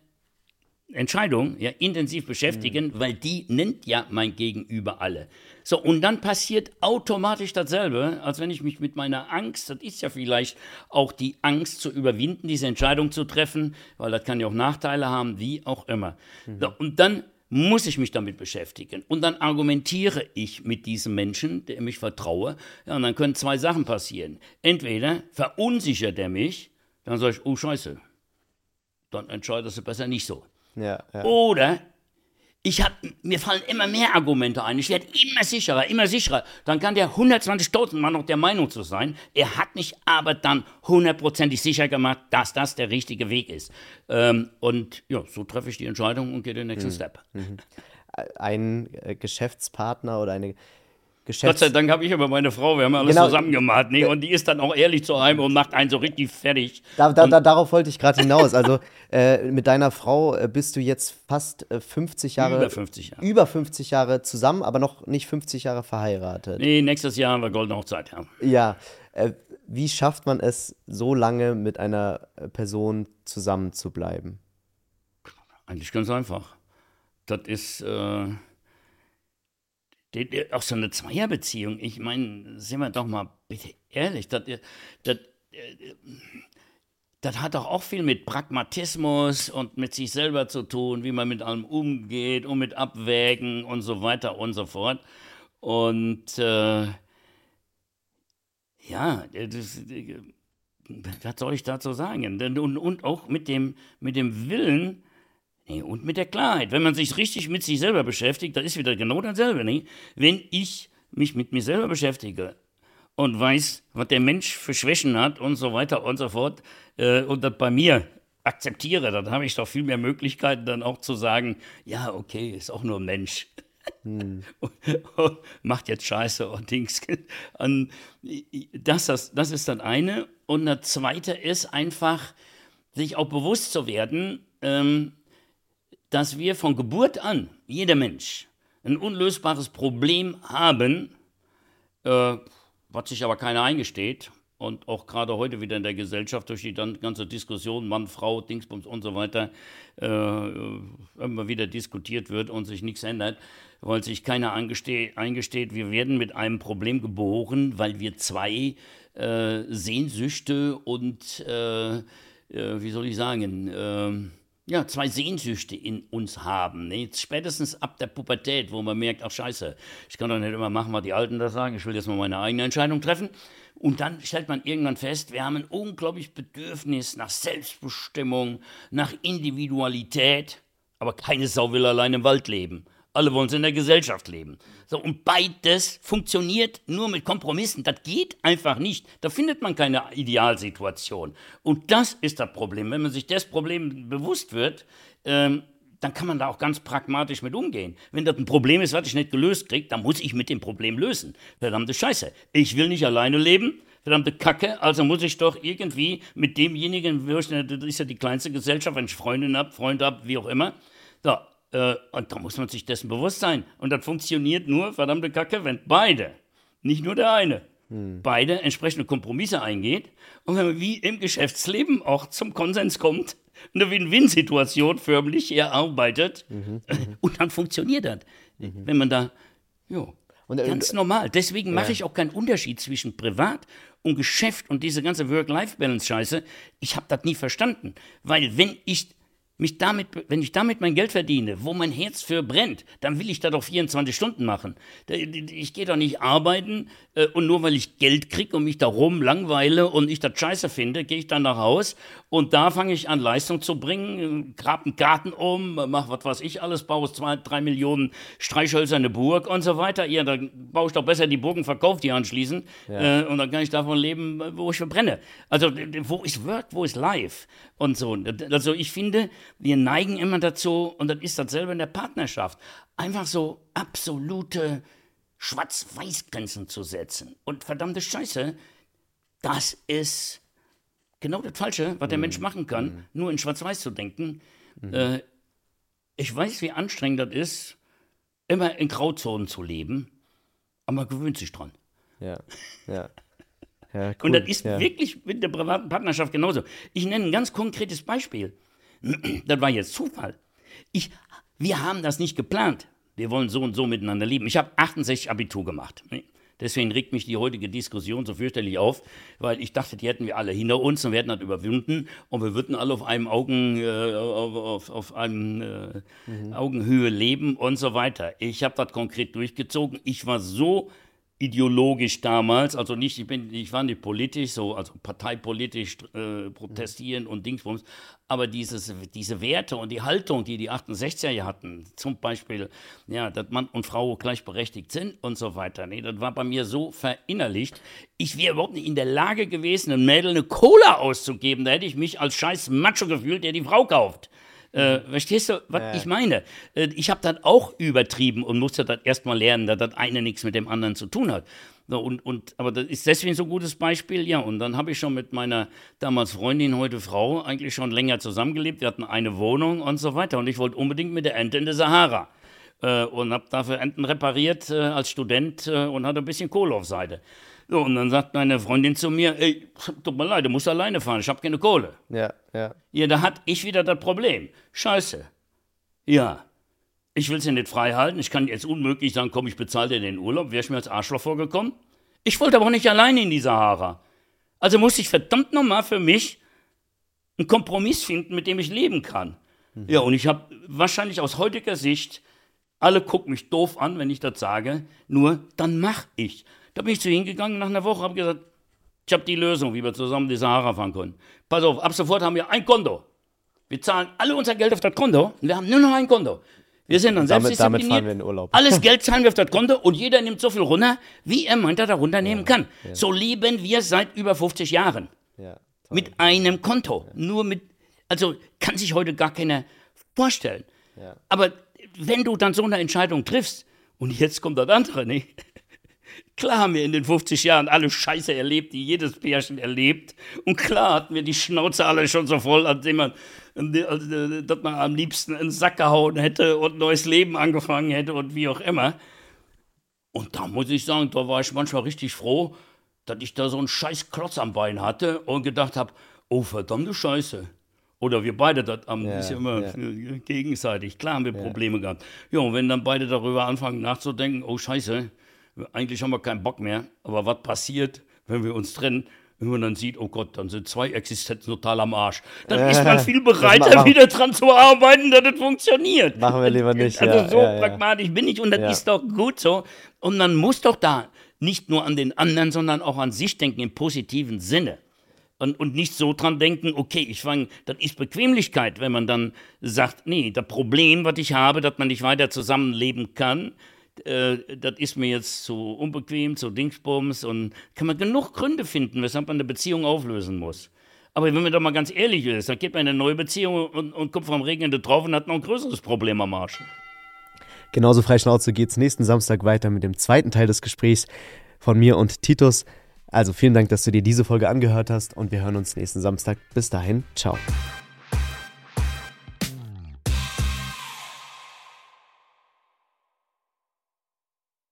Entscheidung ja intensiv beschäftigen, mhm. weil die nennt ja mein Gegenüber alle. So, und dann passiert automatisch dasselbe, als wenn ich mich mit meiner Angst, das ist ja vielleicht auch die Angst zu überwinden, diese Entscheidung zu treffen, weil das kann ja auch Nachteile haben, wie auch immer. Mhm. So, und dann muss ich mich damit beschäftigen. Und dann argumentiere ich mit diesem Menschen, der mich vertraue. Ja, und dann können zwei Sachen passieren. Entweder verunsichert er mich, dann sage ich, oh Scheiße, dann entscheidest du besser nicht so. Ja, ja. Oder ich hab, mir fallen immer mehr Argumente ein. Ich werde immer sicherer, immer sicherer. Dann kann der 120.000 Mal noch der Meinung zu sein. Er hat mich aber dann hundertprozentig sicher gemacht, dass das der richtige Weg ist. Ähm, und ja, so treffe ich die Entscheidung und gehe den nächsten mhm. Step. Mhm. Ein äh, Geschäftspartner oder eine Geschäfts Gott sei Dank habe ich aber meine Frau, wir haben alles genau. zusammen gemacht. Nee, und die ist dann auch ehrlich zu einem und macht einen so richtig fertig. Da, da, da, darauf wollte ich gerade hinaus. Also äh, mit deiner Frau äh, bist du jetzt fast äh, 50 Jahre. Über 50 Jahre. Über 50 Jahre zusammen, aber noch nicht 50 Jahre verheiratet. Nee, nächstes Jahr haben wir goldene Hochzeit, ja. Ja. Äh, wie schafft man es, so lange mit einer äh, Person zusammen zu bleiben? Eigentlich ganz einfach. Das ist äh, auch so eine Zweierbeziehung, ich meine, sind wir doch mal bitte ehrlich, das, das, das hat doch auch viel mit Pragmatismus und mit sich selber zu tun, wie man mit allem umgeht und mit Abwägen und so weiter und so fort. Und äh, ja, das, was soll ich dazu sagen? Und, und auch mit dem, mit dem Willen, Nee, und mit der Klarheit. Wenn man sich richtig mit sich selber beschäftigt, dann ist wieder genau dasselbe. Nee? Wenn ich mich mit mir selber beschäftige und weiß, was der Mensch für Schwächen hat und so weiter und so fort, äh, und das bei mir akzeptiere, dann habe ich doch viel mehr Möglichkeiten, dann auch zu sagen, ja, okay, ist auch nur ein Mensch. Hm. Macht jetzt Scheiße und Dings. Das, das, das ist das eine. Und das zweite ist einfach, sich auch bewusst zu werden, ähm, dass wir von Geburt an, jeder Mensch, ein unlösbares Problem haben, äh, was sich aber keiner eingesteht. Und auch gerade heute wieder in der Gesellschaft durch die ganze Diskussion Mann, Frau, Dingsbums und so weiter äh, immer wieder diskutiert wird und sich nichts ändert, weil sich keiner eingesteht, wir werden mit einem Problem geboren, weil wir zwei äh, Sehnsüchte und, äh, äh, wie soll ich sagen, ähm, ja, zwei Sehnsüchte in uns haben. Ne? Spätestens ab der Pubertät, wo man merkt, ach scheiße, ich kann doch nicht immer machen, was die Alten da sagen, ich will jetzt mal meine eigene Entscheidung treffen. Und dann stellt man irgendwann fest, wir haben ein unglaubliches Bedürfnis nach Selbstbestimmung, nach Individualität, aber keine Sau will allein im Wald leben. Alle wollen in der Gesellschaft leben. So, und beides funktioniert nur mit Kompromissen. Das geht einfach nicht. Da findet man keine Idealsituation. Und das ist das Problem. Wenn man sich des Problems bewusst wird, ähm, dann kann man da auch ganz pragmatisch mit umgehen. Wenn das ein Problem ist, was ich nicht gelöst kriege, dann muss ich mit dem Problem lösen. Verdammte Scheiße. Ich will nicht alleine leben. Verdammte Kacke. Also muss ich doch irgendwie mit demjenigen, das ist ja die kleinste Gesellschaft, wenn ich Freundin habe, Freund habe, wie auch immer. So, äh, und da muss man sich dessen bewusst sein. Und das funktioniert nur, verdammte Kacke, wenn beide, nicht nur der eine, hm. beide entsprechende Kompromisse eingeht und wenn man wie im Geschäftsleben auch zum Konsens kommt, eine Win-Win-Situation förmlich erarbeitet mhm, mhm. und dann funktioniert das. Mhm. Wenn man da, ja, und, äh, ganz normal. Deswegen mache ich auch keinen Unterschied zwischen Privat und Geschäft und diese ganze Work-Life-Balance-Scheiße. Ich habe das nie verstanden. Weil wenn ich mich damit, wenn ich damit mein Geld verdiene, wo mein Herz für brennt, dann will ich da doch 24 Stunden machen. Ich gehe doch nicht arbeiten äh, und nur weil ich Geld kriege und mich da rum langweile und ich das scheiße finde, gehe ich dann nach Haus und da fange ich an Leistung zu bringen, grab einen Garten um, mach was weiß ich alles, baue zwei, drei Millionen Streichhölzer eine Burg und so weiter. Ja, dann baue ich doch besser die Burgen, verkaufe die anschließend ja. äh, und dann kann ich davon leben, wo ich verbrenne. Also wo ist Work, wo ist Life und so. Also ich finde, wir neigen immer dazu, und das ist dasselbe in der Partnerschaft, einfach so absolute Schwarz-Weiß-Grenzen zu setzen. Und verdammte Scheiße, das ist genau das Falsche, was der Mensch mhm. machen kann, mhm. nur in Schwarz-Weiß zu denken. Mhm. Äh, ich weiß, wie anstrengend das ist, immer in Grauzonen zu leben, aber man gewöhnt sich dran. Ja, ja. Ja, cool. Und das ist ja. wirklich mit der privaten Partnerschaft genauso. Ich nenne ein ganz konkretes Beispiel. Das war jetzt Zufall. Ich, wir haben das nicht geplant. Wir wollen so und so miteinander leben. Ich habe 68 Abitur gemacht. Deswegen regt mich die heutige Diskussion so fürchterlich auf, weil ich dachte, die hätten wir alle hinter uns und wir hätten das überwunden und wir würden alle auf einem Augen, äh, auf, auf, einem äh, mhm. Augenhöhe leben und so weiter. Ich habe das konkret durchgezogen. Ich war so ideologisch damals, also nicht, ich, bin, ich war nicht politisch, so, also parteipolitisch äh, protestieren und Dingsbums, aber dieses, diese Werte und die Haltung, die die 68er hatten, zum Beispiel, ja, dass Mann und Frau gleichberechtigt sind und so weiter, nee, das war bei mir so verinnerlicht, ich wäre überhaupt nicht in der Lage gewesen, einem Mädel eine Cola auszugeben, da hätte ich mich als scheiß Macho gefühlt, der die Frau kauft. Äh, verstehst du, was ja. ich meine? Äh, ich habe das auch übertrieben und musste das erstmal lernen, dass das eine nichts mit dem anderen zu tun hat. So, und, und, aber das ist deswegen so ein gutes Beispiel. Ja, und dann habe ich schon mit meiner damals Freundin, heute Frau, eigentlich schon länger zusammengelebt. Wir hatten eine Wohnung und so weiter. Und ich wollte unbedingt mit der Ente in der Sahara. Äh, und habe dafür Enten repariert äh, als Student äh, und hatte ein bisschen Kohle auf Seite. So, und dann sagt meine Freundin zu mir, ey, tut mir leid, du musst alleine fahren, ich habe keine Kohle. Ja, ja. Ja, da hatte ich wieder das Problem. Scheiße. Ja, ich will sie nicht frei halten, ich kann jetzt unmöglich sagen, komm, ich bezahle dir den Urlaub, wäre ich mir als Arschloch vorgekommen. Ich wollte aber auch nicht alleine in die Sahara. Also musste ich verdammt nochmal für mich einen Kompromiss finden, mit dem ich leben kann. Mhm. Ja, und ich habe wahrscheinlich aus heutiger Sicht, alle gucken mich doof an, wenn ich das sage, nur dann mach ich. Da bin ich zu hingegangen nach einer Woche, habe gesagt, ich habe die Lösung, wie wir zusammen die Sahara fahren können. Pass auf, ab sofort haben wir ein Konto. Wir zahlen alle unser Geld auf das Konto und wir haben nur noch ein Konto. Wir sind dann selbst damit, damit fahren wir in Urlaub. Alles Geld zahlen wir auf das Konto und jeder nimmt so viel runter, wie er meint, er da runternehmen ja, kann. Ja. So leben wir seit über 50 Jahren. Ja, mit einem Konto. Nur mit, also kann sich heute gar keiner vorstellen. Aber wenn du dann so eine Entscheidung triffst, und jetzt kommt das andere, nicht? Klar haben wir in den 50 Jahren alle Scheiße erlebt, die jedes Pärchen erlebt. Und klar hatten wir die Schnauze alle schon so voll, als man, dass man am liebsten einen Sack gehauen hätte und ein neues Leben angefangen hätte und wie auch immer. Und da muss ich sagen, da war ich manchmal richtig froh, dass ich da so einen scheiß Klotz am Bein hatte und gedacht habe, oh verdammte Scheiße. Oder wir beide das am, ja, ist ja immer ja. gegenseitig. Klar haben wir Probleme ja. gehabt. Ja, und wenn dann beide darüber anfangen nachzudenken, oh Scheiße, eigentlich haben wir keinen Bock mehr, aber was passiert, wenn wir uns trennen? Wenn man dann sieht, oh Gott, dann sind zwei Existenzen total am Arsch. Dann ist man viel bereiter, wieder dran zu arbeiten, dass das funktioniert. Machen wir lieber nicht. Also ja, so ja, pragmatisch bin ich und das ist doch gut so. Und man muss doch da nicht nur an den anderen, sondern auch an sich denken im positiven Sinne. Und, und nicht so dran denken, okay, ich fange, das ist Bequemlichkeit, wenn man dann sagt, nee, das Problem, was ich habe, dass man nicht weiter zusammenleben kann, äh, das ist mir jetzt zu unbequem, zu Dingsbums und kann man genug Gründe finden, weshalb man eine Beziehung auflösen muss. Aber wenn man doch mal ganz ehrlich ist, dann geht man in eine neue Beziehung und, und kommt vom Regnende drauf und hat noch ein größeres Problem am Arsch. Genauso frei Schnauze geht es nächsten Samstag weiter mit dem zweiten Teil des Gesprächs von mir und Titus. Also vielen Dank, dass du dir diese Folge angehört hast und wir hören uns nächsten Samstag. Bis dahin, ciao.